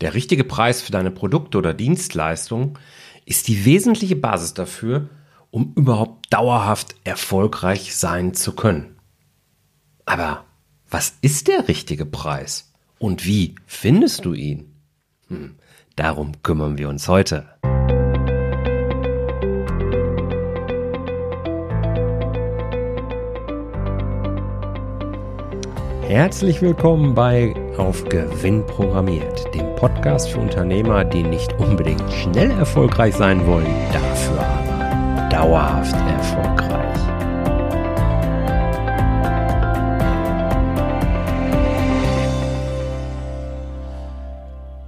Der richtige Preis für deine Produkte oder Dienstleistungen ist die wesentliche Basis dafür, um überhaupt dauerhaft erfolgreich sein zu können. Aber was ist der richtige Preis? Und wie findest du ihn? Hm, darum kümmern wir uns heute. Herzlich willkommen bei Auf Gewinn programmiert, dem Podcast für Unternehmer, die nicht unbedingt schnell erfolgreich sein wollen, dafür aber dauerhaft erfolgreich.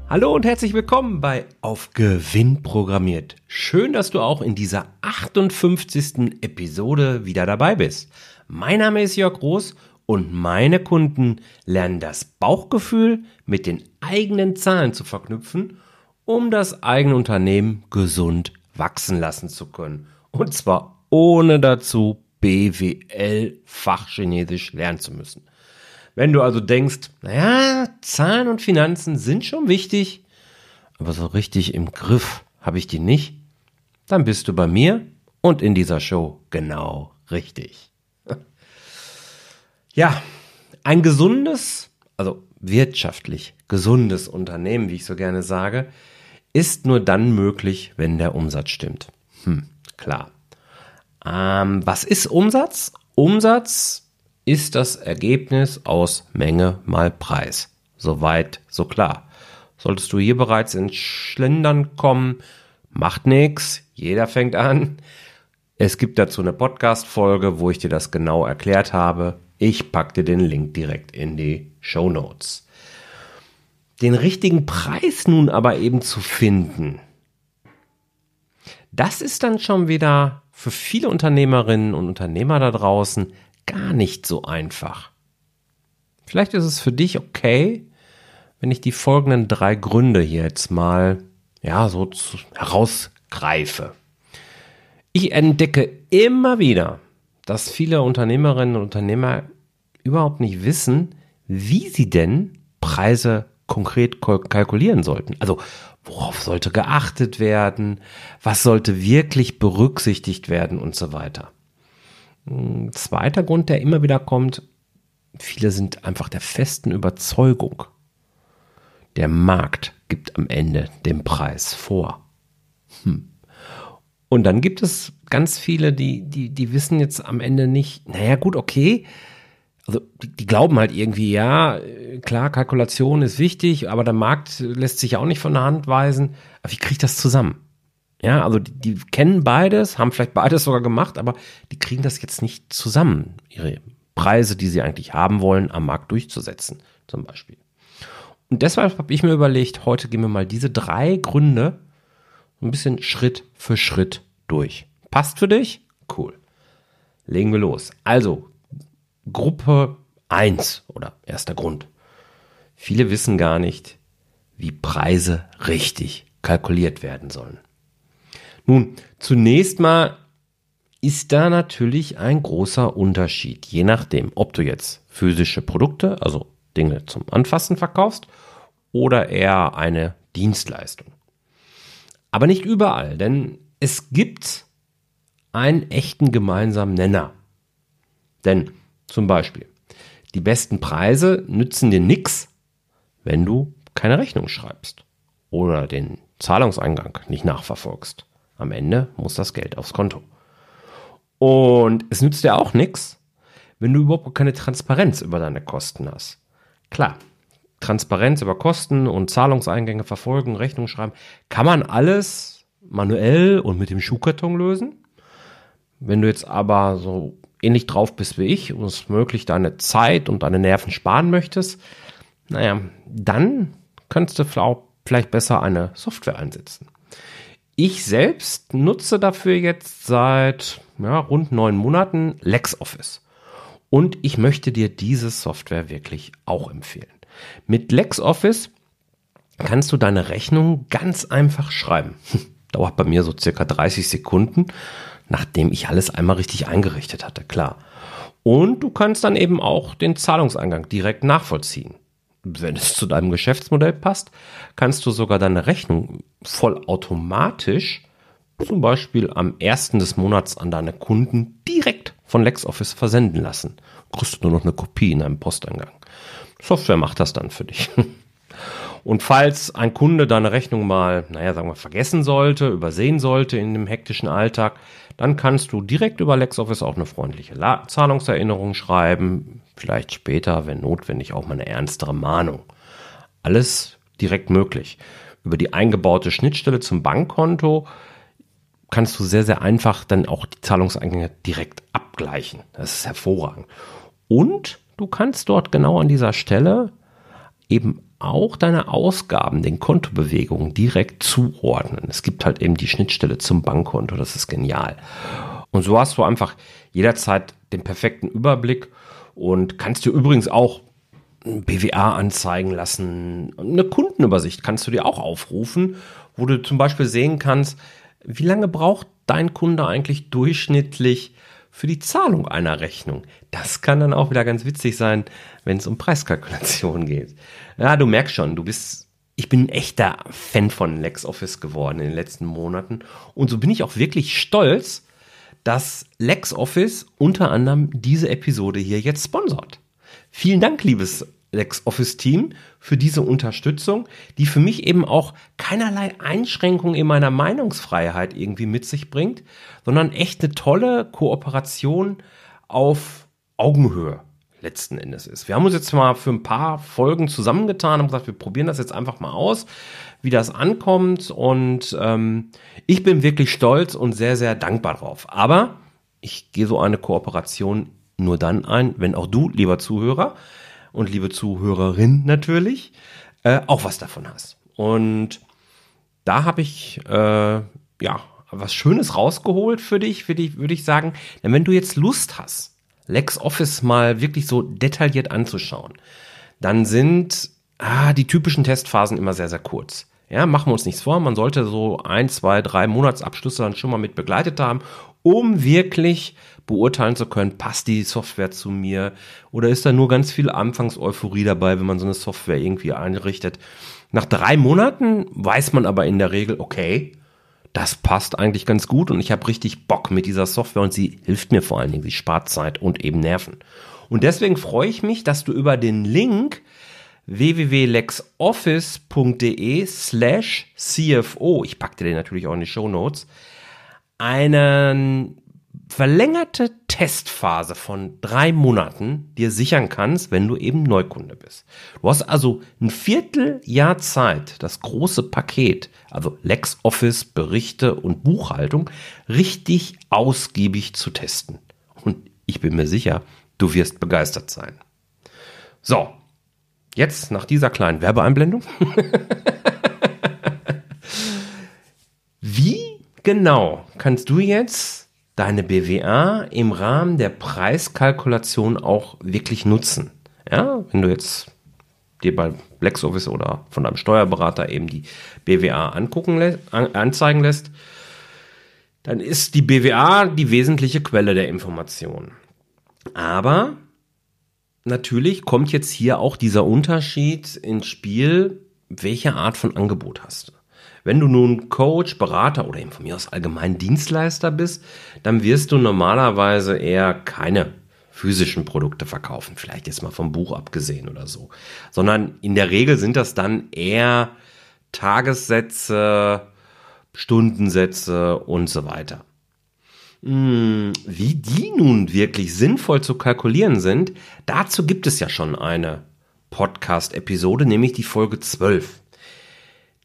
Hallo und herzlich willkommen bei Auf Gewinn programmiert. Schön, dass du auch in dieser 58. Episode wieder dabei bist. Mein Name ist Jörg Groß und meine Kunden lernen das Bauchgefühl mit den eigenen Zahlen zu verknüpfen, um das eigene Unternehmen gesund wachsen lassen zu können. Und zwar ohne dazu BWL Fachchinesisch lernen zu müssen. Wenn du also denkst, naja, Zahlen und Finanzen sind schon wichtig, aber so richtig im Griff habe ich die nicht, dann bist du bei mir und in dieser Show genau richtig. Ja, ein gesundes, also wirtschaftlich gesundes Unternehmen, wie ich so gerne sage, ist nur dann möglich, wenn der Umsatz stimmt. Hm, klar. Ähm, was ist Umsatz? Umsatz ist das Ergebnis aus Menge mal Preis. Soweit, so klar. Solltest du hier bereits ins Schlendern kommen, macht nichts, jeder fängt an. Es gibt dazu eine Podcast-Folge, wo ich dir das genau erklärt habe. Ich packe dir den Link direkt in die Show Notes. Den richtigen Preis nun aber eben zu finden, das ist dann schon wieder für viele Unternehmerinnen und Unternehmer da draußen gar nicht so einfach. Vielleicht ist es für dich okay, wenn ich die folgenden drei Gründe hier jetzt mal ja so herausgreife. Ich entdecke immer wieder, dass viele Unternehmerinnen und Unternehmer überhaupt nicht wissen, wie sie denn Preise konkret kalkulieren sollten. Also worauf sollte geachtet werden, was sollte wirklich berücksichtigt werden und so weiter. Ein zweiter Grund, der immer wieder kommt, viele sind einfach der festen Überzeugung, der Markt gibt am Ende den Preis vor. Hm. Und dann gibt es ganz viele, die, die, die wissen jetzt am Ende nicht, naja gut, okay, also die, die, glauben halt irgendwie, ja, klar, Kalkulation ist wichtig, aber der Markt lässt sich auch nicht von der Hand weisen. Aber wie kriege ich das zusammen? Ja, also die, die kennen beides, haben vielleicht beides sogar gemacht, aber die kriegen das jetzt nicht zusammen, ihre Preise, die sie eigentlich haben wollen, am Markt durchzusetzen, zum Beispiel. Und deshalb habe ich mir überlegt, heute gehen wir mal diese drei Gründe ein bisschen Schritt für Schritt durch. Passt für dich? Cool. Legen wir los. Also, Gruppe 1 oder erster Grund. Viele wissen gar nicht, wie Preise richtig kalkuliert werden sollen. Nun, zunächst mal ist da natürlich ein großer Unterschied, je nachdem, ob du jetzt physische Produkte, also Dinge zum Anfassen verkaufst oder eher eine Dienstleistung. Aber nicht überall, denn es gibt einen echten gemeinsamen Nenner. Denn zum Beispiel, die besten Preise nützen dir nichts, wenn du keine Rechnung schreibst oder den Zahlungseingang nicht nachverfolgst. Am Ende muss das Geld aufs Konto. Und es nützt dir auch nichts, wenn du überhaupt keine Transparenz über deine Kosten hast. Klar, Transparenz über Kosten und Zahlungseingänge verfolgen, Rechnung schreiben, kann man alles manuell und mit dem Schuhkarton lösen. Wenn du jetzt aber so ähnlich drauf bist wie ich und es möglich deine Zeit und deine Nerven sparen möchtest, naja, dann könntest du vielleicht besser eine Software einsetzen. Ich selbst nutze dafür jetzt seit ja, rund neun Monaten LexOffice. Und ich möchte dir diese Software wirklich auch empfehlen. Mit LexOffice kannst du deine Rechnung ganz einfach schreiben. Dauert bei mir so circa 30 Sekunden nachdem ich alles einmal richtig eingerichtet hatte, klar. Und du kannst dann eben auch den Zahlungseingang direkt nachvollziehen. wenn es zu deinem Geschäftsmodell passt, kannst du sogar deine Rechnung vollautomatisch zum Beispiel am ersten des Monats an deine Kunden direkt von LexOffice versenden lassen. Kriegst du nur noch eine Kopie in einem Posteingang. Software macht das dann für dich. Und falls ein Kunde deine Rechnung mal, naja, sagen wir, vergessen sollte, übersehen sollte in dem hektischen Alltag, dann kannst du direkt über LexOffice auch eine freundliche La Zahlungserinnerung schreiben, vielleicht später, wenn notwendig, auch mal eine ernstere Mahnung. Alles direkt möglich. Über die eingebaute Schnittstelle zum Bankkonto kannst du sehr, sehr einfach dann auch die Zahlungseingänge direkt abgleichen. Das ist hervorragend. Und du kannst dort genau an dieser Stelle eben auch deine Ausgaben, den Kontobewegungen direkt zuordnen. Es gibt halt eben die Schnittstelle zum Bankkonto, das ist genial. Und so hast du einfach jederzeit den perfekten Überblick und kannst dir übrigens auch BWA anzeigen lassen. Eine Kundenübersicht kannst du dir auch aufrufen, wo du zum Beispiel sehen kannst, wie lange braucht dein Kunde eigentlich durchschnittlich für die Zahlung einer Rechnung. Das kann dann auch wieder ganz witzig sein, wenn es um Preiskalkulation geht. Ja, du merkst schon, du bist, ich bin ein echter Fan von LexOffice geworden in den letzten Monaten. Und so bin ich auch wirklich stolz, dass LexOffice unter anderem diese Episode hier jetzt sponsort. Vielen Dank, liebes LexOffice-Team, für diese Unterstützung, die für mich eben auch keinerlei Einschränkung in meiner Meinungsfreiheit irgendwie mit sich bringt, sondern echt eine tolle Kooperation auf Augenhöhe letzten Endes ist. Wir haben uns jetzt mal für ein paar Folgen zusammengetan und gesagt, wir probieren das jetzt einfach mal aus, wie das ankommt. Und ähm, ich bin wirklich stolz und sehr, sehr dankbar drauf. Aber ich gehe so eine Kooperation nur dann ein, wenn auch du, lieber Zuhörer, und liebe Zuhörerin natürlich, äh, auch was davon hast. Und da habe ich äh, ja was Schönes rausgeholt für dich, für dich würde ich sagen. Denn wenn du jetzt Lust hast, LexOffice mal wirklich so detailliert anzuschauen, dann sind ah, die typischen Testphasen immer sehr, sehr kurz. Ja, machen wir uns nichts vor. Man sollte so ein, zwei, drei Monatsabschlüsse dann schon mal mit begleitet haben, um wirklich beurteilen zu können, passt die Software zu mir oder ist da nur ganz viel Anfangseuphorie dabei, wenn man so eine Software irgendwie einrichtet. Nach drei Monaten weiß man aber in der Regel, okay, das passt eigentlich ganz gut und ich habe richtig Bock mit dieser Software und sie hilft mir vor allen Dingen, sie spart Zeit und eben Nerven. Und deswegen freue ich mich, dass du über den Link www.lexoffice.de slash CFO, ich packe dir den natürlich auch in die Show Notes, einen verlängerte Testphase von drei Monaten dir sichern kannst, wenn du eben Neukunde bist. Du hast also ein Vierteljahr Zeit, das große Paket, also LexOffice, Berichte und Buchhaltung, richtig ausgiebig zu testen. Und ich bin mir sicher, du wirst begeistert sein. So, jetzt nach dieser kleinen Werbeeinblendung. Wie genau kannst du jetzt deine BWA im Rahmen der Preiskalkulation auch wirklich nutzen. Ja, wenn du jetzt dir bei LexOffice oder von deinem Steuerberater eben die BWA angucken lä anzeigen lässt, dann ist die BWA die wesentliche Quelle der Information. Aber natürlich kommt jetzt hier auch dieser Unterschied ins Spiel, welche Art von Angebot hast du. Wenn du nun Coach, Berater oder eben von mir aus allgemein Dienstleister bist, dann wirst du normalerweise eher keine physischen Produkte verkaufen, vielleicht jetzt mal vom Buch abgesehen oder so, sondern in der Regel sind das dann eher Tagessätze, Stundensätze und so weiter. Hm, wie die nun wirklich sinnvoll zu kalkulieren sind, dazu gibt es ja schon eine Podcast-Episode, nämlich die Folge 12.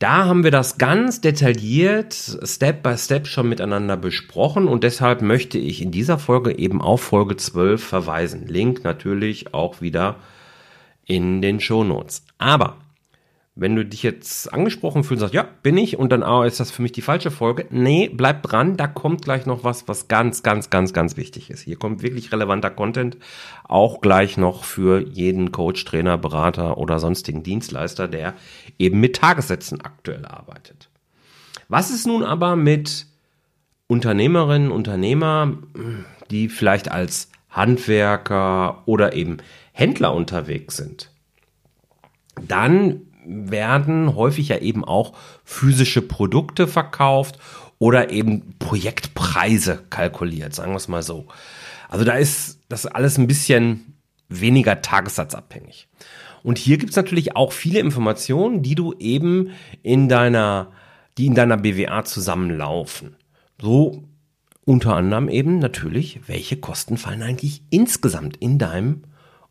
Da haben wir das ganz detailliert, Step by Step schon miteinander besprochen und deshalb möchte ich in dieser Folge eben auf Folge 12 verweisen. Link natürlich auch wieder in den Show Notes. Aber wenn du dich jetzt angesprochen fühlst sagst, ja, bin ich und dann oh, ist das für mich die falsche Folge. Nee, bleib dran, da kommt gleich noch was, was ganz, ganz, ganz, ganz wichtig ist. Hier kommt wirklich relevanter Content, auch gleich noch für jeden Coach, Trainer, Berater oder sonstigen Dienstleister, der eben mit Tagessätzen aktuell arbeitet. Was ist nun aber mit Unternehmerinnen, Unternehmer, die vielleicht als Handwerker oder eben Händler unterwegs sind? dann werden häufig ja eben auch physische Produkte verkauft oder eben Projektpreise kalkuliert, sagen wir es mal so. Also da ist das alles ein bisschen weniger tagessatzabhängig. Und hier gibt es natürlich auch viele Informationen, die du eben in deiner, die in deiner BWA zusammenlaufen. So unter anderem eben natürlich, welche Kosten fallen eigentlich insgesamt in deinem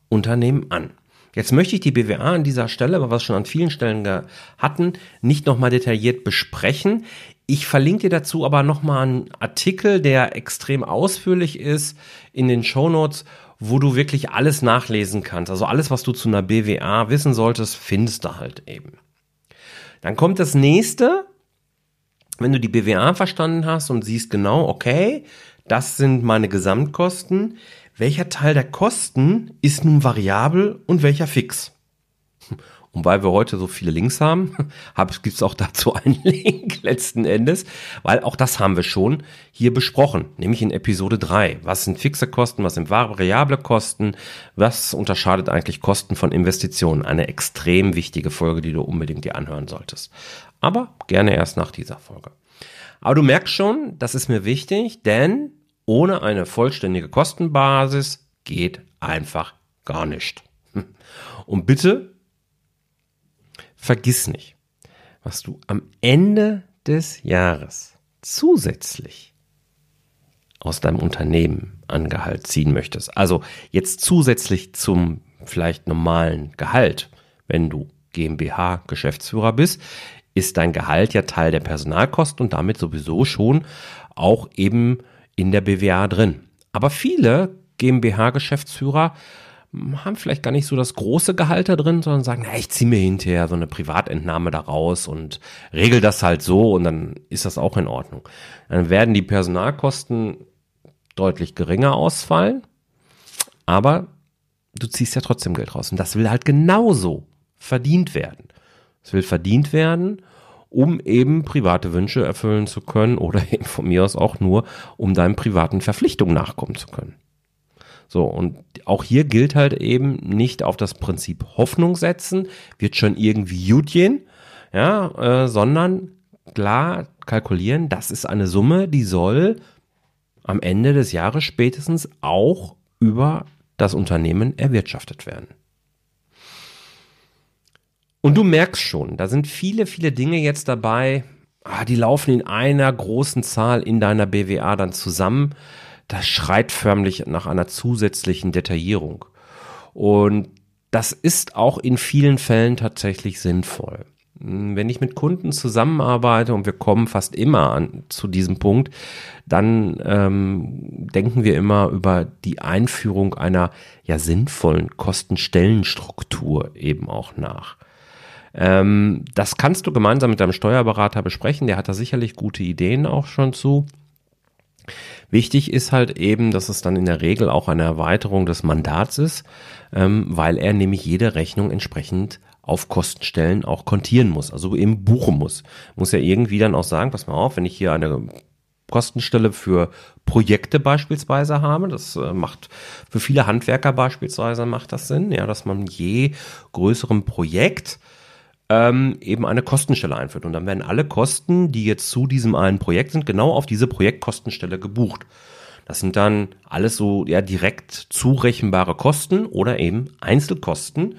Unternehmen an. Jetzt möchte ich die BWA an dieser Stelle, aber was schon an vielen Stellen hatten, nicht nochmal detailliert besprechen. Ich verlinke dir dazu aber nochmal einen Artikel, der extrem ausführlich ist in den Show Notes, wo du wirklich alles nachlesen kannst. Also alles, was du zu einer BWA wissen solltest, findest du halt eben. Dann kommt das nächste. Wenn du die BWA verstanden hast und siehst genau, okay, das sind meine Gesamtkosten, welcher Teil der Kosten ist nun variabel und welcher fix? Und weil wir heute so viele Links haben, gibt es auch dazu einen Link letzten Endes, weil auch das haben wir schon hier besprochen, nämlich in Episode 3. Was sind fixe Kosten, was sind variable Kosten, was unterscheidet eigentlich Kosten von Investitionen? Eine extrem wichtige Folge, die du unbedingt dir anhören solltest. Aber gerne erst nach dieser Folge. Aber du merkst schon, das ist mir wichtig, denn ohne eine vollständige Kostenbasis geht einfach gar nicht. Und bitte vergiss nicht, was du am Ende des Jahres zusätzlich aus deinem Unternehmen an Gehalt ziehen möchtest. Also jetzt zusätzlich zum vielleicht normalen Gehalt, wenn du GmbH Geschäftsführer bist, ist dein Gehalt ja Teil der Personalkosten und damit sowieso schon auch eben in der BWA drin. Aber viele GmbH-Geschäftsführer haben vielleicht gar nicht so das große Gehalt da drin, sondern sagen, na, ich ziehe mir hinterher so eine Privatentnahme da raus und regel das halt so und dann ist das auch in Ordnung. Dann werden die Personalkosten deutlich geringer ausfallen, aber du ziehst ja trotzdem Geld raus und das will halt genauso verdient werden. Es will verdient werden, um eben private Wünsche erfüllen zu können oder eben von mir aus auch nur, um deinen privaten Verpflichtungen nachkommen zu können. So, und auch hier gilt halt eben nicht auf das Prinzip Hoffnung setzen, wird schon irgendwie gut gehen, ja, äh, sondern klar kalkulieren, das ist eine Summe, die soll am Ende des Jahres spätestens auch über das Unternehmen erwirtschaftet werden. Und du merkst schon, da sind viele, viele Dinge jetzt dabei, ah, die laufen in einer großen Zahl in deiner BWA dann zusammen das schreit förmlich nach einer zusätzlichen Detaillierung. Und das ist auch in vielen Fällen tatsächlich sinnvoll. Wenn ich mit Kunden zusammenarbeite und wir kommen fast immer an, zu diesem Punkt, dann ähm, denken wir immer über die Einführung einer ja sinnvollen Kostenstellenstruktur eben auch nach. Ähm, das kannst du gemeinsam mit deinem Steuerberater besprechen, der hat da sicherlich gute Ideen auch schon zu. Wichtig ist halt eben, dass es dann in der Regel auch eine Erweiterung des Mandats ist, ähm, weil er nämlich jede Rechnung entsprechend auf Kostenstellen auch kontieren muss, also eben buchen muss. Muss ja irgendwie dann auch sagen, pass mal auf, wenn ich hier eine Kostenstelle für Projekte beispielsweise habe. Das äh, macht für viele Handwerker beispielsweise macht das Sinn, ja, dass man je größerem Projekt ähm, eben eine Kostenstelle einführt. Und dann werden alle Kosten, die jetzt zu diesem einen Projekt sind, genau auf diese Projektkostenstelle gebucht. Das sind dann alles so ja direkt zurechenbare Kosten oder eben Einzelkosten.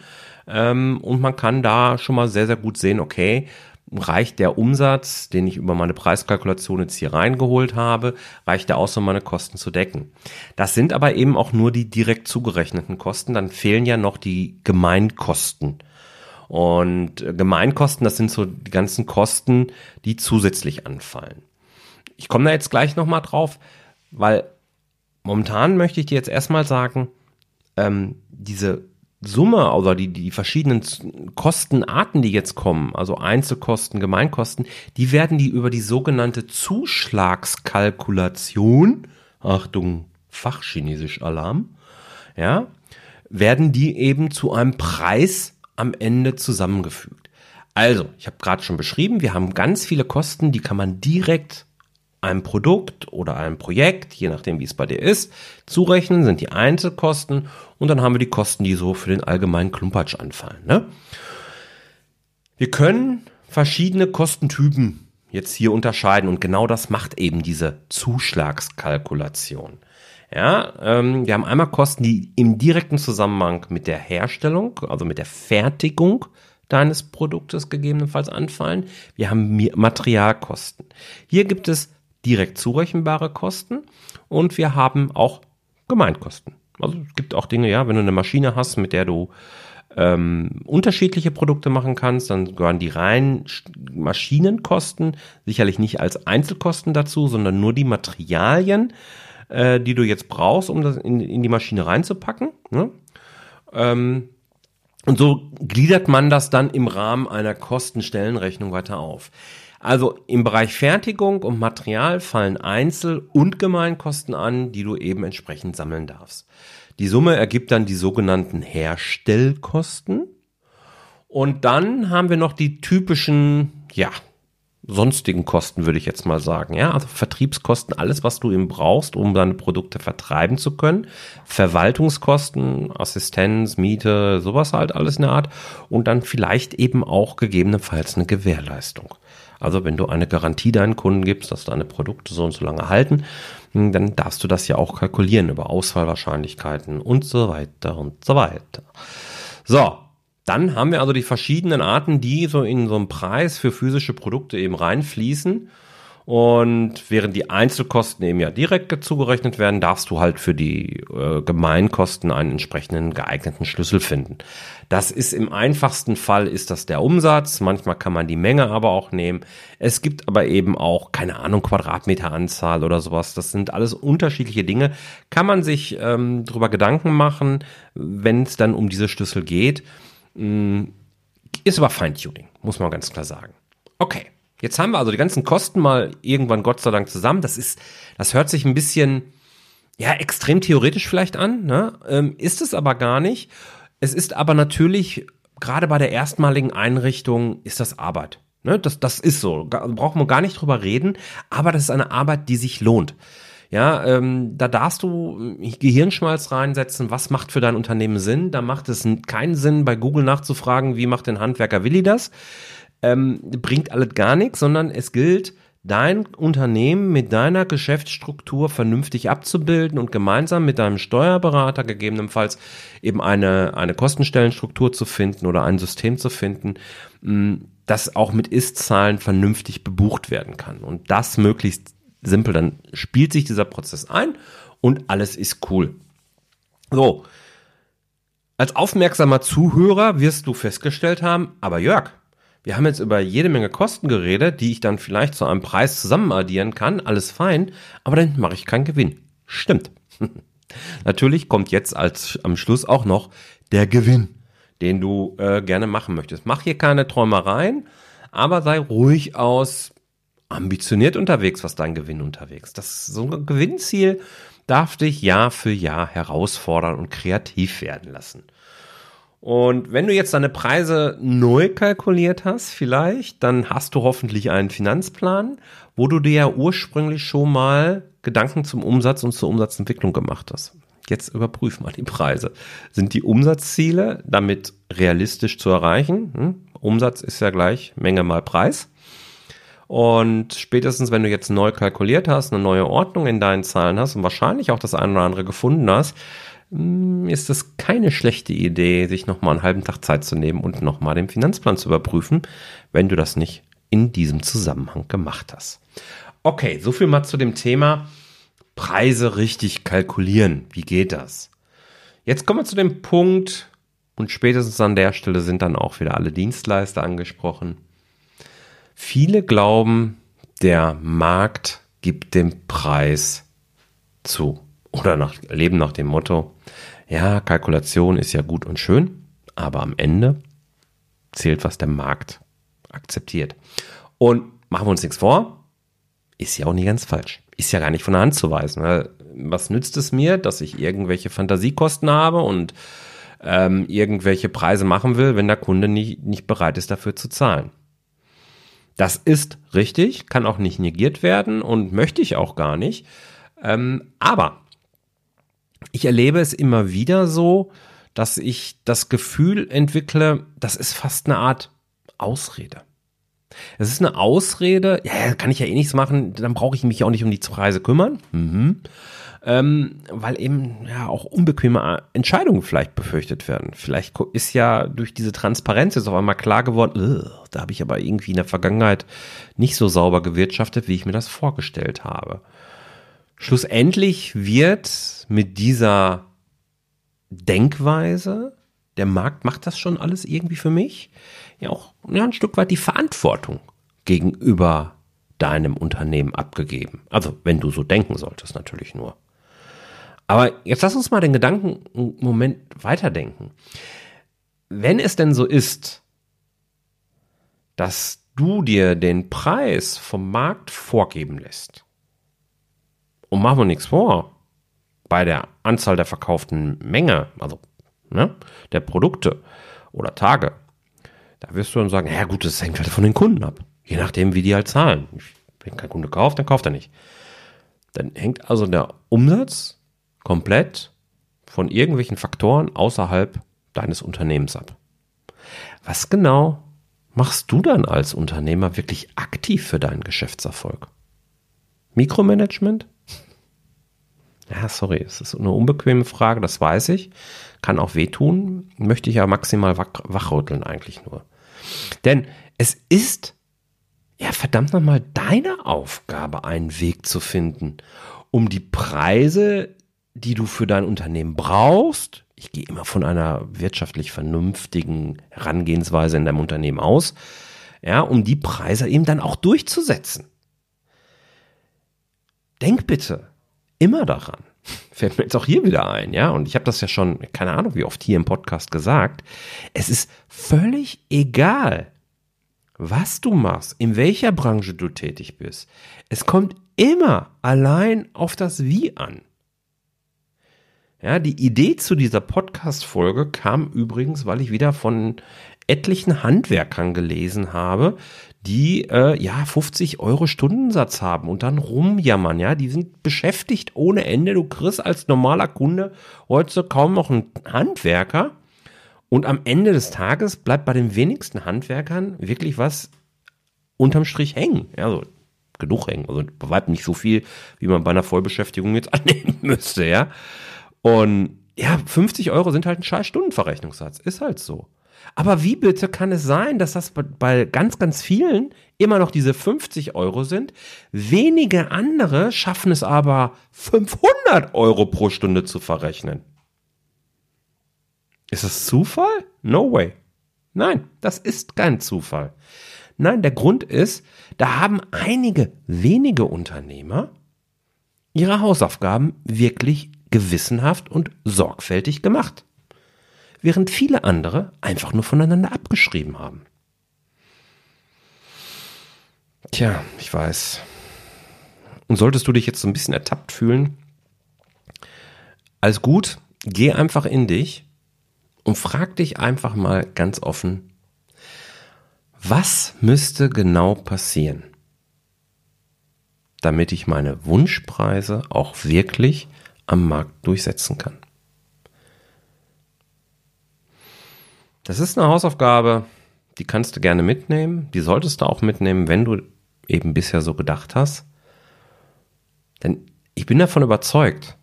Ähm, und man kann da schon mal sehr, sehr gut sehen, okay, reicht der Umsatz, den ich über meine Preiskalkulation jetzt hier reingeholt habe, reicht der aus, um meine Kosten zu decken. Das sind aber eben auch nur die direkt zugerechneten Kosten, dann fehlen ja noch die Gemeinkosten. Und Gemeinkosten, das sind so die ganzen Kosten, die zusätzlich anfallen. Ich komme da jetzt gleich nochmal drauf, weil momentan möchte ich dir jetzt erstmal sagen, ähm, diese Summe oder die, die verschiedenen Kostenarten, die jetzt kommen, also Einzelkosten, Gemeinkosten, die werden die über die sogenannte Zuschlagskalkulation, Achtung, Fachchinesisch Alarm, ja, werden die eben zu einem Preis am Ende zusammengefügt. Also, ich habe gerade schon beschrieben, wir haben ganz viele Kosten, die kann man direkt einem Produkt oder einem Projekt, je nachdem wie es bei dir ist, zurechnen, sind die Einzelkosten und dann haben wir die Kosten, die so für den allgemeinen Klumpatsch anfallen. Ne? Wir können verschiedene Kostentypen jetzt hier unterscheiden und genau das macht eben diese Zuschlagskalkulation. Ja, ähm, wir haben einmal Kosten, die im direkten Zusammenhang mit der Herstellung, also mit der Fertigung deines Produktes gegebenenfalls anfallen. Wir haben Materialkosten. Hier gibt es direkt zurechenbare Kosten und wir haben auch Gemeinkosten. Also es gibt auch Dinge, ja, wenn du eine Maschine hast, mit der du ähm, unterschiedliche Produkte machen kannst, dann gehören die reinen Maschinenkosten sicherlich nicht als Einzelkosten dazu, sondern nur die Materialien, äh, die du jetzt brauchst, um das in, in die Maschine reinzupacken. Ne? Ähm, und so gliedert man das dann im Rahmen einer Kostenstellenrechnung weiter auf. Also im Bereich Fertigung und Material fallen Einzel- und Gemeinkosten an, die du eben entsprechend sammeln darfst. Die Summe ergibt dann die sogenannten Herstellkosten. Und dann haben wir noch die typischen, ja, sonstigen Kosten, würde ich jetzt mal sagen. Ja, also Vertriebskosten, alles, was du eben brauchst, um deine Produkte vertreiben zu können. Verwaltungskosten, Assistenz, Miete, sowas halt alles in der Art. Und dann vielleicht eben auch gegebenenfalls eine Gewährleistung. Also wenn du eine Garantie deinen Kunden gibst, dass deine Produkte so und so lange halten, hm, dann darfst du das ja auch kalkulieren über Ausfallwahrscheinlichkeiten und so weiter und so weiter. So, dann haben wir also die verschiedenen Arten, die so in so einen Preis für physische Produkte eben reinfließen. Und während die Einzelkosten eben ja direkt zugerechnet werden, darfst du halt für die äh, Gemeinkosten einen entsprechenden geeigneten Schlüssel finden. Das ist im einfachsten Fall ist das der Umsatz. Manchmal kann man die Menge aber auch nehmen. Es gibt aber eben auch, keine Ahnung, Quadratmeteranzahl oder sowas. Das sind alles unterschiedliche Dinge. Kann man sich ähm, darüber Gedanken machen, wenn es dann um diese Schlüssel geht. Hm, ist aber Feintuning, muss man ganz klar sagen. Okay. Jetzt haben wir also die ganzen Kosten mal irgendwann Gott sei Dank zusammen. Das ist, das hört sich ein bisschen, ja, extrem theoretisch vielleicht an, ne? Ähm, ist es aber gar nicht. Es ist aber natürlich, gerade bei der erstmaligen Einrichtung, ist das Arbeit. Ne? Das, das ist so. Brauchen wir gar nicht drüber reden. Aber das ist eine Arbeit, die sich lohnt. Ja, ähm, da darfst du Gehirnschmalz reinsetzen, was macht für dein Unternehmen Sinn. Da macht es keinen Sinn, bei Google nachzufragen, wie macht den Handwerker Willi das ähm, bringt alles gar nichts, sondern es gilt, dein Unternehmen mit deiner Geschäftsstruktur vernünftig abzubilden und gemeinsam mit deinem Steuerberater gegebenenfalls eben eine, eine Kostenstellenstruktur zu finden oder ein System zu finden, mm, das auch mit Ist-Zahlen vernünftig bebucht werden kann. Und das möglichst simpel. Dann spielt sich dieser Prozess ein und alles ist cool. So. Als aufmerksamer Zuhörer wirst du festgestellt haben, aber Jörg, wir haben jetzt über jede Menge Kosten geredet, die ich dann vielleicht zu einem Preis zusammenaddieren kann, alles fein, aber dann mache ich keinen Gewinn. Stimmt. Natürlich kommt jetzt als am Schluss auch noch der Gewinn, den du äh, gerne machen möchtest. Mach hier keine Träumereien, aber sei ruhig aus ambitioniert unterwegs, was dein Gewinn unterwegs. Das so ein Gewinnziel darf dich Jahr für Jahr herausfordern und kreativ werden lassen. Und wenn du jetzt deine Preise neu kalkuliert hast, vielleicht, dann hast du hoffentlich einen Finanzplan, wo du dir ja ursprünglich schon mal Gedanken zum Umsatz und zur Umsatzentwicklung gemacht hast. Jetzt überprüf mal die Preise. Sind die Umsatzziele damit realistisch zu erreichen? Hm? Umsatz ist ja gleich Menge mal Preis. Und spätestens, wenn du jetzt neu kalkuliert hast, eine neue Ordnung in deinen Zahlen hast und wahrscheinlich auch das eine oder andere gefunden hast, hm, ist es keine schlechte Idee, sich nochmal einen halben Tag Zeit zu nehmen und nochmal den Finanzplan zu überprüfen, wenn du das nicht in diesem Zusammenhang gemacht hast. Okay, so viel mal zu dem Thema Preise richtig kalkulieren. Wie geht das? Jetzt kommen wir zu dem Punkt, und spätestens an der Stelle sind dann auch wieder alle Dienstleister angesprochen. Viele glauben, der Markt gibt den Preis zu oder nach, leben nach dem Motto, ja, Kalkulation ist ja gut und schön, aber am Ende zählt, was der Markt akzeptiert. Und machen wir uns nichts vor, ist ja auch nicht ganz falsch. Ist ja gar nicht von der Hand zu weisen. Was nützt es mir, dass ich irgendwelche Fantasiekosten habe und ähm, irgendwelche Preise machen will, wenn der Kunde nicht, nicht bereit ist, dafür zu zahlen? Das ist richtig, kann auch nicht negiert werden und möchte ich auch gar nicht. Ähm, aber ich erlebe es immer wieder so, dass ich das Gefühl entwickle, das ist fast eine Art Ausrede. Es ist eine Ausrede, ja, kann ich ja eh nichts machen, dann brauche ich mich auch nicht um die Preise kümmern. Mhm. Ähm, weil eben ja auch unbequeme Entscheidungen vielleicht befürchtet werden. Vielleicht ist ja durch diese Transparenz jetzt auf einmal klar geworden, da habe ich aber irgendwie in der Vergangenheit nicht so sauber gewirtschaftet, wie ich mir das vorgestellt habe. Schlussendlich wird mit dieser Denkweise, der Markt macht das schon alles irgendwie für mich, ja auch ja, ein Stück weit die Verantwortung gegenüber deinem Unternehmen abgegeben. Also wenn du so denken solltest, natürlich nur. Aber jetzt lass uns mal den Gedanken einen Moment weiterdenken. Wenn es denn so ist, dass du dir den Preis vom Markt vorgeben lässt, und machen wir nichts vor, bei der Anzahl der verkauften Menge, also ne, der Produkte oder Tage, da wirst du dann sagen, ja gut, das hängt halt von den Kunden ab. Je nachdem, wie die halt zahlen. Wenn kein Kunde kauft, dann kauft er nicht. Dann hängt also der Umsatz komplett von irgendwelchen Faktoren außerhalb deines Unternehmens ab. Was genau machst du dann als Unternehmer wirklich aktiv für deinen Geschäftserfolg? Mikromanagement? Ja, sorry, es ist eine unbequeme Frage, das weiß ich. Kann auch wehtun, möchte ich ja maximal wachrütteln eigentlich nur. Denn es ist ja verdammt nochmal deine Aufgabe, einen Weg zu finden, um die Preise, die du für dein Unternehmen brauchst, ich gehe immer von einer wirtschaftlich vernünftigen Herangehensweise in deinem Unternehmen aus, ja, um die Preise eben dann auch durchzusetzen. Denk bitte immer daran, fällt mir jetzt auch hier wieder ein, ja, und ich habe das ja schon, keine Ahnung, wie oft hier im Podcast gesagt, es ist völlig egal, was du machst, in welcher Branche du tätig bist. Es kommt immer allein auf das Wie an. Ja, die Idee zu dieser Podcast-Folge kam übrigens, weil ich wieder von etlichen Handwerkern gelesen habe, die äh, ja 50 Euro Stundensatz haben und dann rumjammern, ja, die sind beschäftigt ohne Ende. Du kriegst als normaler Kunde heute kaum noch einen Handwerker und am Ende des Tages bleibt bei den wenigsten Handwerkern wirklich was unterm Strich hängen. Ja, genug hängen, also weitem nicht so viel, wie man bei einer Vollbeschäftigung jetzt annehmen müsste, ja. Und ja, 50 Euro sind halt ein scheiß Stundenverrechnungssatz, ist halt so. Aber wie bitte kann es sein, dass das bei ganz, ganz vielen immer noch diese 50 Euro sind? Wenige andere schaffen es aber 500 Euro pro Stunde zu verrechnen. Ist das Zufall? No way. Nein, das ist kein Zufall. Nein, der Grund ist, da haben einige wenige Unternehmer ihre Hausaufgaben wirklich gewissenhaft und sorgfältig gemacht während viele andere einfach nur voneinander abgeschrieben haben. Tja, ich weiß. Und solltest du dich jetzt so ein bisschen ertappt fühlen, alles gut, geh einfach in dich und frag dich einfach mal ganz offen, was müsste genau passieren, damit ich meine Wunschpreise auch wirklich am Markt durchsetzen kann? Das ist eine Hausaufgabe, die kannst du gerne mitnehmen. Die solltest du auch mitnehmen, wenn du eben bisher so gedacht hast. Denn ich bin davon überzeugt,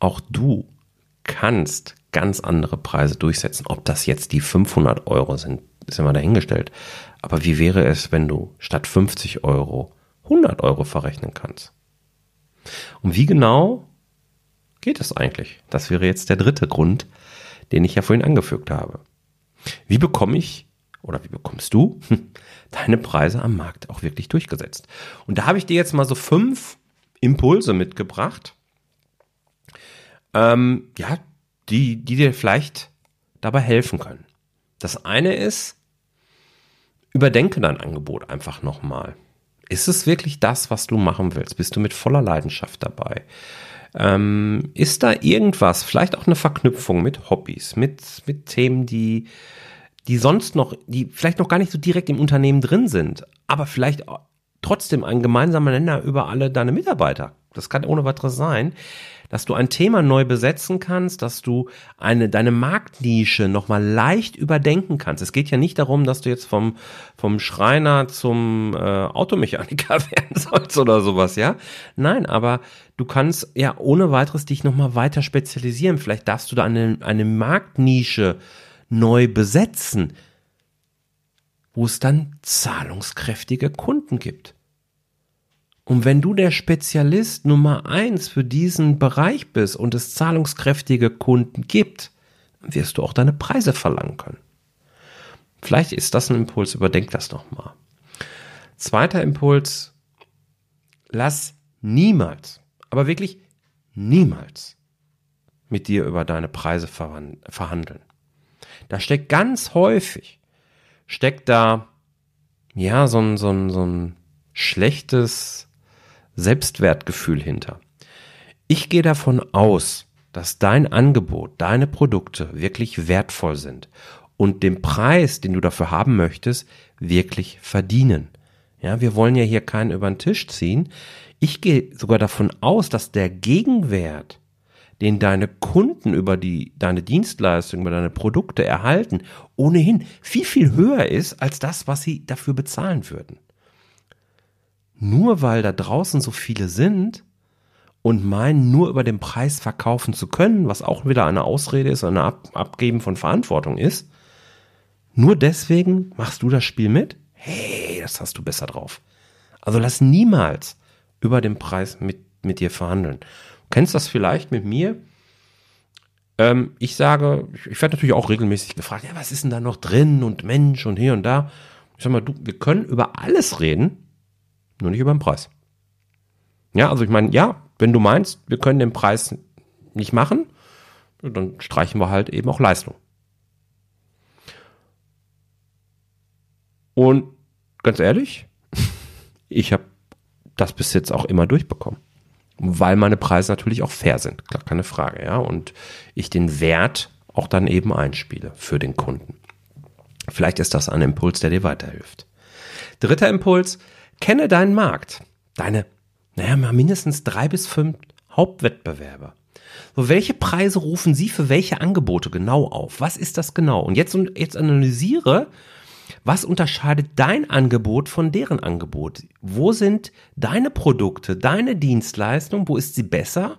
auch du kannst ganz andere Preise durchsetzen. Ob das jetzt die 500 Euro sind, ist immer dahingestellt. Aber wie wäre es, wenn du statt 50 Euro 100 Euro verrechnen kannst? Und wie genau geht es eigentlich? Das wäre jetzt der dritte Grund, den ich ja vorhin angefügt habe. Wie bekomme ich oder wie bekommst du deine Preise am Markt auch wirklich durchgesetzt? Und da habe ich dir jetzt mal so fünf Impulse mitgebracht, ähm, ja, die, die dir vielleicht dabei helfen können. Das eine ist, überdenke dein Angebot einfach nochmal. Ist es wirklich das, was du machen willst? Bist du mit voller Leidenschaft dabei? Ähm, ist da irgendwas, vielleicht auch eine Verknüpfung mit Hobbys, mit, mit Themen, die, die sonst noch, die vielleicht noch gar nicht so direkt im Unternehmen drin sind, aber vielleicht trotzdem ein gemeinsamer Nenner über alle deine Mitarbeiter? Das kann ohne weiteres sein, dass du ein Thema neu besetzen kannst, dass du eine, deine Marktnische nochmal leicht überdenken kannst. Es geht ja nicht darum, dass du jetzt vom, vom Schreiner zum äh, Automechaniker werden sollst oder sowas, ja. Nein, aber du kannst ja ohne weiteres dich nochmal weiter spezialisieren. Vielleicht darfst du da eine, eine Marktnische neu besetzen, wo es dann zahlungskräftige Kunden gibt. Und wenn du der Spezialist Nummer eins für diesen Bereich bist und es zahlungskräftige Kunden gibt, wirst du auch deine Preise verlangen können. Vielleicht ist das ein Impuls, überdenk das nochmal. Zweiter Impuls, lass niemals, aber wirklich niemals mit dir über deine Preise verhandeln. Da steckt ganz häufig, steckt da, ja, so ein, so ein, so ein schlechtes Selbstwertgefühl hinter. Ich gehe davon aus, dass dein Angebot, deine Produkte wirklich wertvoll sind und den Preis, den du dafür haben möchtest, wirklich verdienen. Ja, wir wollen ja hier keinen über den Tisch ziehen. Ich gehe sogar davon aus, dass der Gegenwert, den deine Kunden über die, deine Dienstleistung, über deine Produkte erhalten, ohnehin viel, viel höher ist als das, was sie dafür bezahlen würden nur weil da draußen so viele sind und meinen, nur über den Preis verkaufen zu können, was auch wieder eine Ausrede ist, eine Ab Abgeben von Verantwortung ist, nur deswegen machst du das Spiel mit? Hey, das hast du besser drauf. Also lass niemals über den Preis mit, mit dir verhandeln. Du kennst das vielleicht mit mir? Ähm, ich sage, ich werde natürlich auch regelmäßig gefragt, ja, was ist denn da noch drin und Mensch und hier und da. Ich sag mal, du, wir können über alles reden, nur nicht über den Preis. Ja, also ich meine, ja, wenn du meinst, wir können den Preis nicht machen, dann streichen wir halt eben auch Leistung. Und ganz ehrlich, ich habe das bis jetzt auch immer durchbekommen. Weil meine Preise natürlich auch fair sind, klar, keine Frage, ja. Und ich den Wert auch dann eben einspiele für den Kunden. Vielleicht ist das ein Impuls, der dir weiterhilft. Dritter Impuls, Kenne deinen Markt, deine, naja, mal mindestens drei bis fünf Hauptwettbewerber. So, welche Preise rufen Sie für welche Angebote genau auf? Was ist das genau? Und jetzt, jetzt analysiere, was unterscheidet dein Angebot von deren Angebot? Wo sind deine Produkte, deine Dienstleistung? Wo ist sie besser?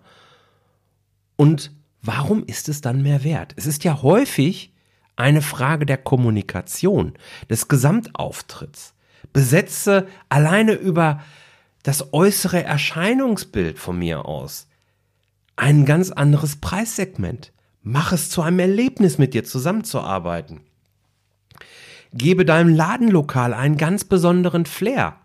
Und warum ist es dann mehr wert? Es ist ja häufig eine Frage der Kommunikation, des Gesamtauftritts besetze alleine über das äußere Erscheinungsbild von mir aus ein ganz anderes Preissegment. Mach es zu einem Erlebnis, mit dir zusammenzuarbeiten. Gebe deinem Ladenlokal einen ganz besonderen Flair.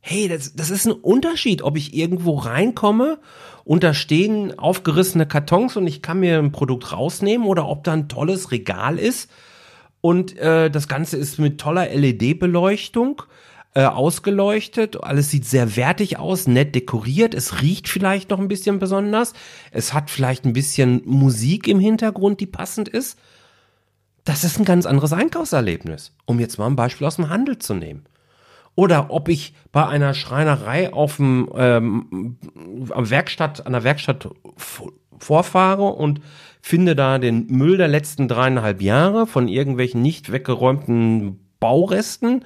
Hey, das, das ist ein Unterschied, ob ich irgendwo reinkomme und da stehen aufgerissene Kartons und ich kann mir ein Produkt rausnehmen oder ob da ein tolles Regal ist und äh, das Ganze ist mit toller LED-Beleuchtung äh, ausgeleuchtet. Alles sieht sehr wertig aus, nett dekoriert. Es riecht vielleicht noch ein bisschen besonders. Es hat vielleicht ein bisschen Musik im Hintergrund, die passend ist. Das ist ein ganz anderes Einkaufserlebnis, um jetzt mal ein Beispiel aus dem Handel zu nehmen. Oder ob ich bei einer Schreinerei auf dem ähm, am Werkstatt, an der Werkstatt vorfahre und finde da den Müll der letzten dreieinhalb Jahre von irgendwelchen nicht weggeräumten Bauresten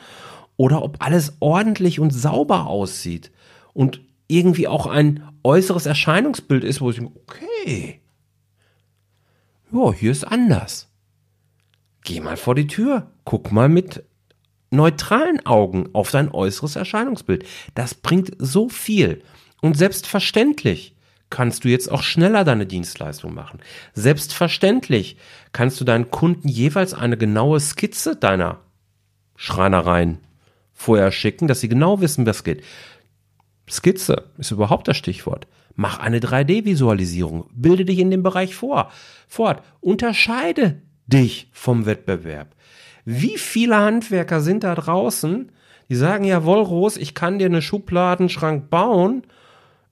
oder ob alles ordentlich und sauber aussieht und irgendwie auch ein äußeres Erscheinungsbild ist, wo ich denke, okay, ja, hier ist anders. Geh mal vor die Tür, guck mal mit neutralen Augen auf dein äußeres Erscheinungsbild. Das bringt so viel. Und selbstverständlich kannst du jetzt auch schneller deine Dienstleistung machen. Selbstverständlich kannst du deinen Kunden jeweils eine genaue Skizze deiner Schreinereien vorher schicken, dass sie genau wissen, was geht. Skizze ist überhaupt das Stichwort. Mach eine 3D-Visualisierung. Bilde dich in dem Bereich vor. Fort. Unterscheide dich vom Wettbewerb. Wie viele Handwerker sind da draußen, die sagen, ja, Wollros, ich kann dir eine Schubladenschrank bauen,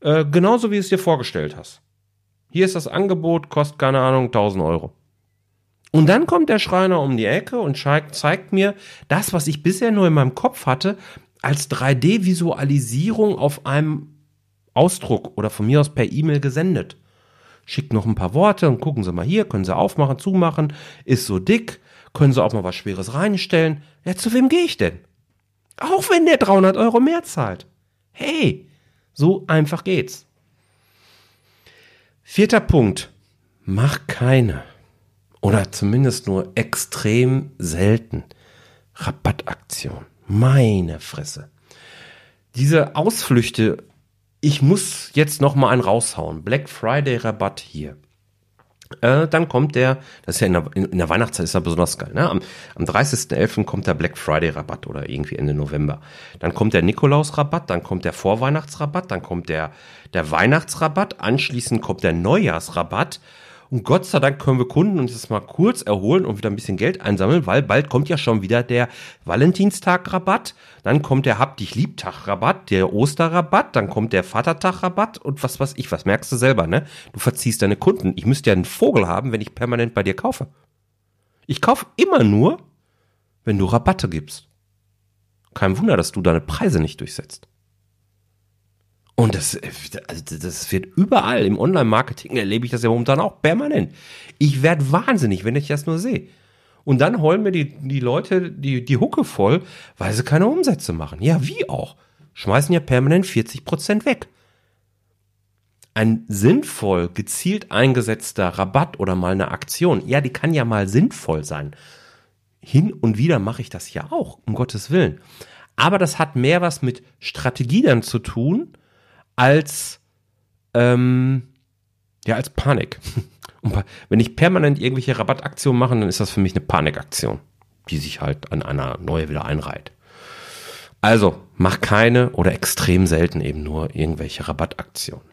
äh, genauso wie du es dir vorgestellt hast. Hier ist das Angebot, kostet keine Ahnung, 1000 Euro. Und dann kommt der Schreiner um die Ecke und zeigt mir das, was ich bisher nur in meinem Kopf hatte, als 3D-Visualisierung auf einem Ausdruck oder von mir aus per E-Mail gesendet. Schickt noch ein paar Worte und gucken Sie mal hier, können Sie aufmachen, zumachen, ist so dick, können Sie auch mal was Schweres reinstellen. Ja, zu wem gehe ich denn? Auch wenn der 300 Euro mehr zahlt. Hey, so einfach geht's. Vierter Punkt. Mach keine oder zumindest nur extrem selten Rabattaktion. Meine Fresse. Diese Ausflüchte, ich muss jetzt noch mal einen raushauen. Black Friday Rabatt hier. Äh, dann kommt der, das ist ja in der, in der Weihnachtszeit ist ja besonders geil, ne? Am, am 30.11. kommt der Black Friday Rabatt oder irgendwie Ende November. Dann kommt der Nikolaus Rabatt, dann kommt der Vorweihnachtsrabatt, dann kommt der, der Weihnachtsrabatt, anschließend kommt der Neujahrsrabatt und Gott sei Dank können wir Kunden uns jetzt mal kurz erholen und wieder ein bisschen Geld einsammeln, weil bald kommt ja schon wieder der Valentinstag-Rabatt, dann kommt der Hab dich lieb-Tag-Rabatt, der Osterrabatt, dann kommt der Vatertag-Rabatt und was weiß ich, was merkst du selber, ne? Du verziehst deine Kunden. Ich müsste ja einen Vogel haben, wenn ich permanent bei dir kaufe. Ich kaufe immer nur, wenn du Rabatte gibst. Kein Wunder, dass du deine Preise nicht durchsetzt. Und das, also das wird überall im Online-Marketing erlebe ich das ja momentan auch permanent. Ich werde wahnsinnig, wenn ich das nur sehe. Und dann holen mir die, die Leute die, die Hucke voll, weil sie keine Umsätze machen. Ja, wie auch? Schmeißen ja permanent 40 Prozent weg. Ein sinnvoll, gezielt eingesetzter Rabatt oder mal eine Aktion, ja, die kann ja mal sinnvoll sein. Hin und wieder mache ich das ja auch, um Gottes Willen. Aber das hat mehr was mit Strategie dann zu tun, als, ähm, ja, als Panik. Und wenn ich permanent irgendwelche Rabattaktionen mache, dann ist das für mich eine Panikaktion, die sich halt an einer neue wieder einreiht. Also, mach keine oder extrem selten eben nur irgendwelche Rabattaktionen.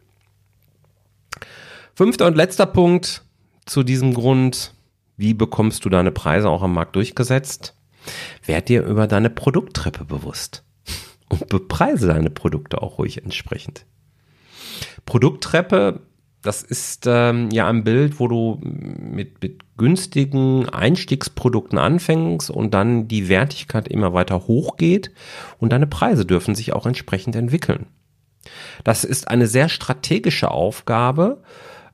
Fünfter und letzter Punkt zu diesem Grund, wie bekommst du deine Preise auch am Markt durchgesetzt? Werd dir über deine Produkttreppe bewusst und bepreise deine Produkte auch ruhig entsprechend. Produkttreppe, das ist ähm, ja ein Bild, wo du mit, mit günstigen Einstiegsprodukten anfängst und dann die Wertigkeit immer weiter hochgeht und deine Preise dürfen sich auch entsprechend entwickeln. Das ist eine sehr strategische Aufgabe,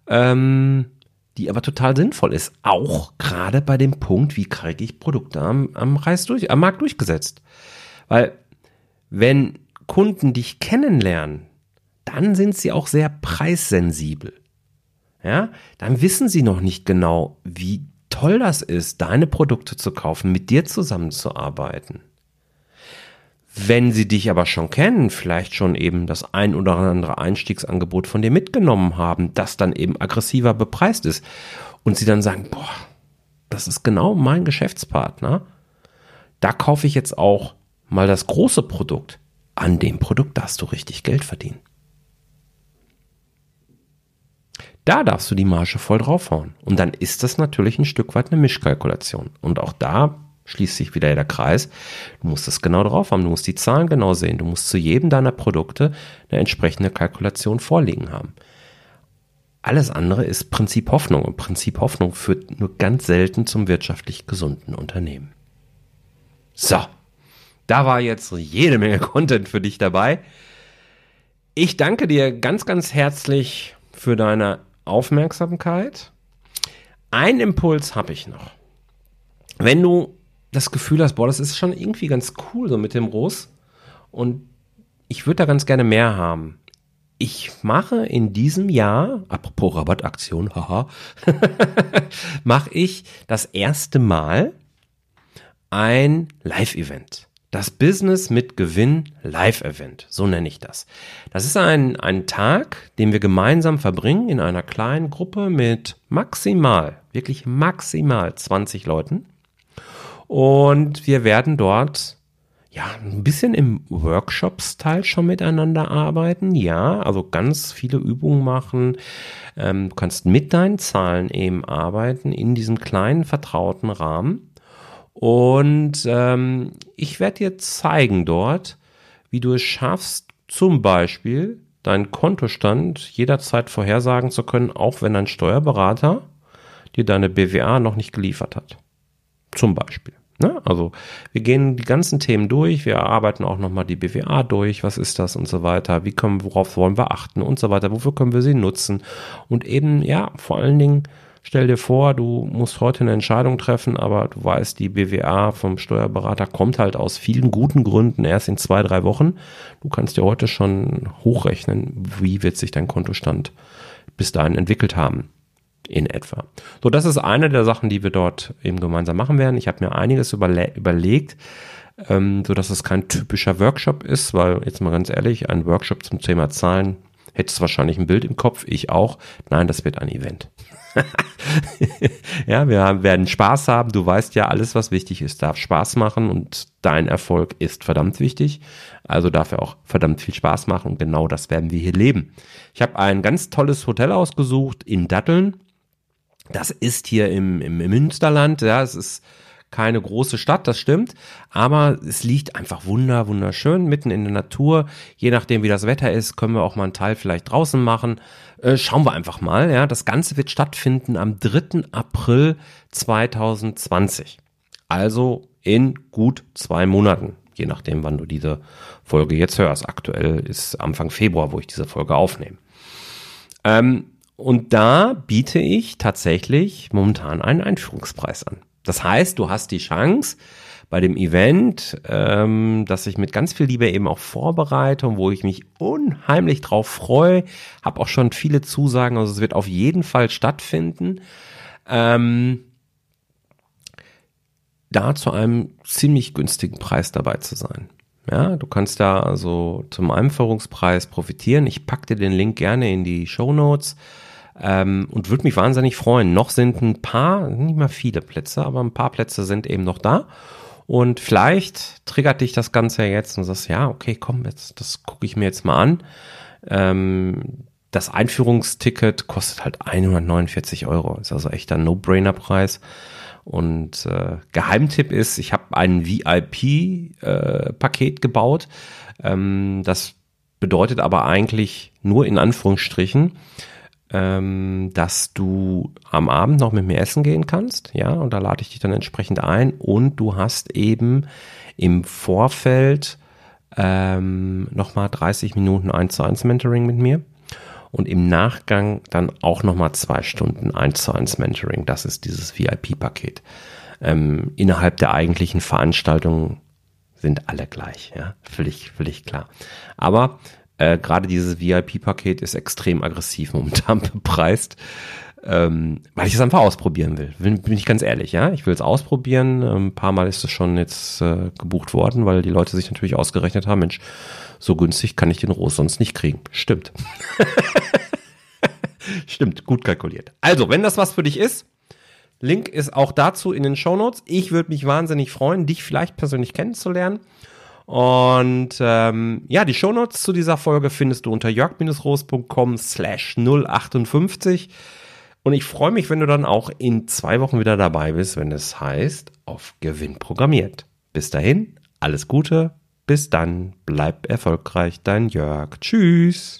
ähm, die aber total sinnvoll ist. Auch gerade bei dem Punkt, wie kriege ich Produkte am, am, Reis durch, am Markt durchgesetzt. Weil wenn Kunden dich kennenlernen, dann sind sie auch sehr preissensibel. Ja, dann wissen sie noch nicht genau, wie toll das ist, deine Produkte zu kaufen, mit dir zusammenzuarbeiten. Wenn sie dich aber schon kennen, vielleicht schon eben das ein oder andere Einstiegsangebot von dir mitgenommen haben, das dann eben aggressiver bepreist ist und sie dann sagen, boah, das ist genau mein Geschäftspartner, da kaufe ich jetzt auch mal das große Produkt. An dem Produkt darfst du richtig Geld verdienen. Da darfst du die Marge voll draufhauen. Und dann ist das natürlich ein Stück weit eine Mischkalkulation. Und auch da schließt sich wieder der Kreis. Du musst das genau drauf haben. Du musst die Zahlen genau sehen. Du musst zu jedem deiner Produkte eine entsprechende Kalkulation vorliegen haben. Alles andere ist Prinzip Hoffnung. Und Prinzip Hoffnung führt nur ganz selten zum wirtschaftlich gesunden Unternehmen. So. Da war jetzt jede Menge Content für dich dabei. Ich danke dir ganz, ganz herzlich für deine Aufmerksamkeit. Ein Impuls habe ich noch. Wenn du das Gefühl hast, boah, das ist schon irgendwie ganz cool so mit dem Russ und ich würde da ganz gerne mehr haben. Ich mache in diesem Jahr, apropos Rabattaktion, haha, mache ich das erste Mal ein Live-Event. Das Business mit Gewinn Live-Event, so nenne ich das. Das ist ein, ein Tag, den wir gemeinsam verbringen in einer kleinen Gruppe mit maximal, wirklich maximal 20 Leuten. Und wir werden dort ja ein bisschen im Workshop-Style schon miteinander arbeiten. Ja, also ganz viele Übungen machen. Ähm, du kannst mit deinen Zahlen eben arbeiten in diesem kleinen vertrauten Rahmen. Und ähm, ich werde dir zeigen dort, wie du es schaffst, zum Beispiel deinen Kontostand jederzeit vorhersagen zu können, auch wenn dein Steuerberater dir deine BWA noch nicht geliefert hat. Zum Beispiel. Ne? Also wir gehen die ganzen Themen durch, wir arbeiten auch nochmal die BWA durch, was ist das und so weiter, wie können, worauf wollen wir achten und so weiter, wofür können wir sie nutzen und eben, ja, vor allen Dingen, stell dir vor, du musst heute eine Entscheidung treffen, aber du weißt, die BWA vom Steuerberater kommt halt aus vielen guten Gründen erst in zwei, drei Wochen. Du kannst dir heute schon hochrechnen, wie wird sich dein Kontostand bis dahin entwickelt haben in etwa. So, das ist eine der Sachen, die wir dort eben gemeinsam machen werden. Ich habe mir einiges überle überlegt, ähm, so dass es kein typischer Workshop ist, weil jetzt mal ganz ehrlich, ein Workshop zum Thema Zahlen hättest wahrscheinlich ein Bild im Kopf, ich auch. Nein, das wird ein Event. ja, wir werden Spaß haben. Du weißt ja, alles, was wichtig ist, darf Spaß machen und dein Erfolg ist verdammt wichtig. Also darf er auch verdammt viel Spaß machen und genau das werden wir hier leben. Ich habe ein ganz tolles Hotel ausgesucht in Datteln. Das ist hier im, im, im Münsterland, ja, es ist keine große Stadt, das stimmt, aber es liegt einfach wunder, wunderschön mitten in der Natur. Je nachdem, wie das Wetter ist, können wir auch mal einen Teil vielleicht draußen machen. Äh, schauen wir einfach mal, ja. Das Ganze wird stattfinden am 3. April 2020. Also in gut zwei Monaten, je nachdem, wann du diese Folge jetzt hörst. Aktuell ist Anfang Februar, wo ich diese Folge aufnehme. Ähm, und da biete ich tatsächlich momentan einen Einführungspreis an. Das heißt, du hast die Chance bei dem Event, ähm, dass ich mit ganz viel Liebe eben auch vorbereite und wo ich mich unheimlich drauf freue, habe auch schon viele Zusagen, also es wird auf jeden Fall stattfinden. Ähm, da zu einem ziemlich günstigen Preis dabei zu sein. Ja, du kannst da also zum Einführungspreis profitieren. Ich packe dir den Link gerne in die Show Notes. Ähm, und würde mich wahnsinnig freuen. Noch sind ein paar, nicht mal viele Plätze, aber ein paar Plätze sind eben noch da. Und vielleicht triggert dich das Ganze jetzt und sagst, ja, okay, komm, jetzt, das gucke ich mir jetzt mal an. Ähm, das Einführungsticket kostet halt 149 Euro. Ist also echt ein No-Brainer-Preis. Und äh, Geheimtipp ist, ich habe ein VIP-Paket äh, gebaut. Ähm, das bedeutet aber eigentlich nur in Anführungsstrichen, ähm, dass du am Abend noch mit mir essen gehen kannst, ja, und da lade ich dich dann entsprechend ein und du hast eben im Vorfeld ähm, nochmal 30 Minuten 1 zu 1 Mentoring mit mir und im Nachgang dann auch nochmal zwei Stunden 1 zu 1 Mentoring. Das ist dieses VIP-Paket. Ähm, innerhalb der eigentlichen Veranstaltung sind alle gleich, ja, völlig, völlig klar. Aber äh, Gerade dieses VIP-Paket ist extrem aggressiv momentan bepreist, ähm, weil ich es einfach ausprobieren will. Bin, bin ich ganz ehrlich, ja. Ich will es ausprobieren. Ähm, ein paar Mal ist es schon jetzt äh, gebucht worden, weil die Leute sich natürlich ausgerechnet haben, Mensch, so günstig kann ich den Rose sonst nicht kriegen. Stimmt. Stimmt, gut kalkuliert. Also, wenn das was für dich ist, Link ist auch dazu in den Show Notes. Ich würde mich wahnsinnig freuen, dich vielleicht persönlich kennenzulernen. Und ähm, ja, die Shownotes zu dieser Folge findest du unter jörg-roos.com slash 058. Und ich freue mich, wenn du dann auch in zwei Wochen wieder dabei bist, wenn es heißt, auf Gewinn programmiert. Bis dahin, alles Gute, bis dann, bleib erfolgreich, dein Jörg. Tschüss.